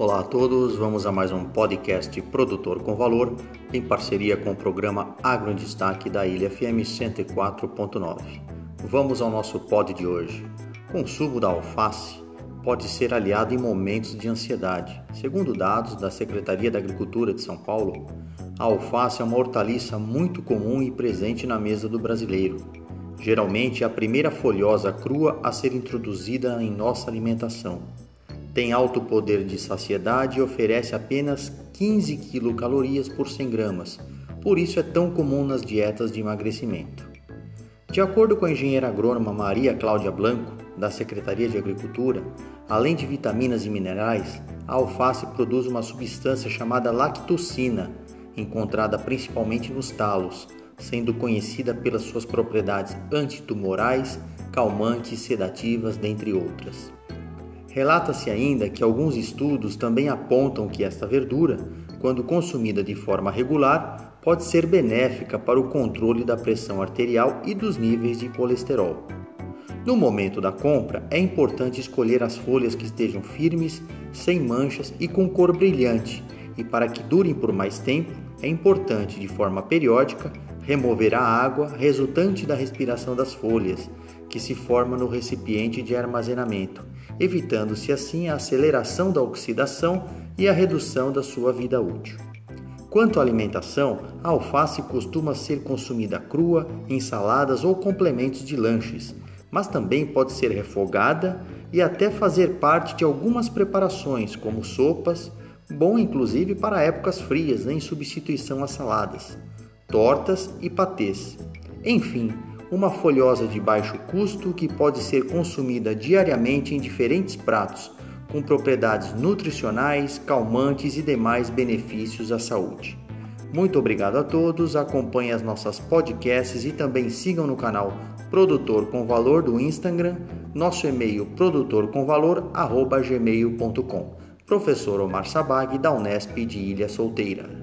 Olá a todos, vamos a mais um podcast Produtor com Valor, em parceria com o programa Agro em Destaque da Ilha FM 104.9. Vamos ao nosso pod de hoje. Consumo da alface pode ser aliado em momentos de ansiedade. Segundo dados da Secretaria da Agricultura de São Paulo, a alface é uma hortaliça muito comum e presente na mesa do brasileiro. Geralmente é a primeira folhosa crua a ser introduzida em nossa alimentação tem alto poder de saciedade e oferece apenas 15 quilocalorias por 100 gramas, por isso é tão comum nas dietas de emagrecimento. De acordo com a engenheira agrônoma Maria Cláudia Blanco, da Secretaria de Agricultura, além de vitaminas e minerais, a alface produz uma substância chamada lactocina, encontrada principalmente nos talos, sendo conhecida pelas suas propriedades antitumorais, calmantes, sedativas, dentre outras. Relata-se ainda que alguns estudos também apontam que esta verdura, quando consumida de forma regular, pode ser benéfica para o controle da pressão arterial e dos níveis de colesterol. No momento da compra, é importante escolher as folhas que estejam firmes, sem manchas e com cor brilhante, e para que durem por mais tempo, é importante, de forma periódica, remover a água resultante da respiração das folhas, que se forma no recipiente de armazenamento evitando-se assim a aceleração da oxidação e a redução da sua vida útil. Quanto à alimentação, a alface costuma ser consumida crua, em saladas ou complementos de lanches, mas também pode ser refogada e até fazer parte de algumas preparações, como sopas, bom inclusive para épocas frias, em substituição às saladas, tortas e patês. Enfim, uma folhosa de baixo custo que pode ser consumida diariamente em diferentes pratos, com propriedades nutricionais, calmantes e demais benefícios à saúde. Muito obrigado a todos, acompanhem as nossas podcasts e também sigam no canal Produtor com Valor do Instagram, nosso e-mail produtorcomvalor@gmail.com. Professor Omar Sabag da Unesp de Ilha Solteira.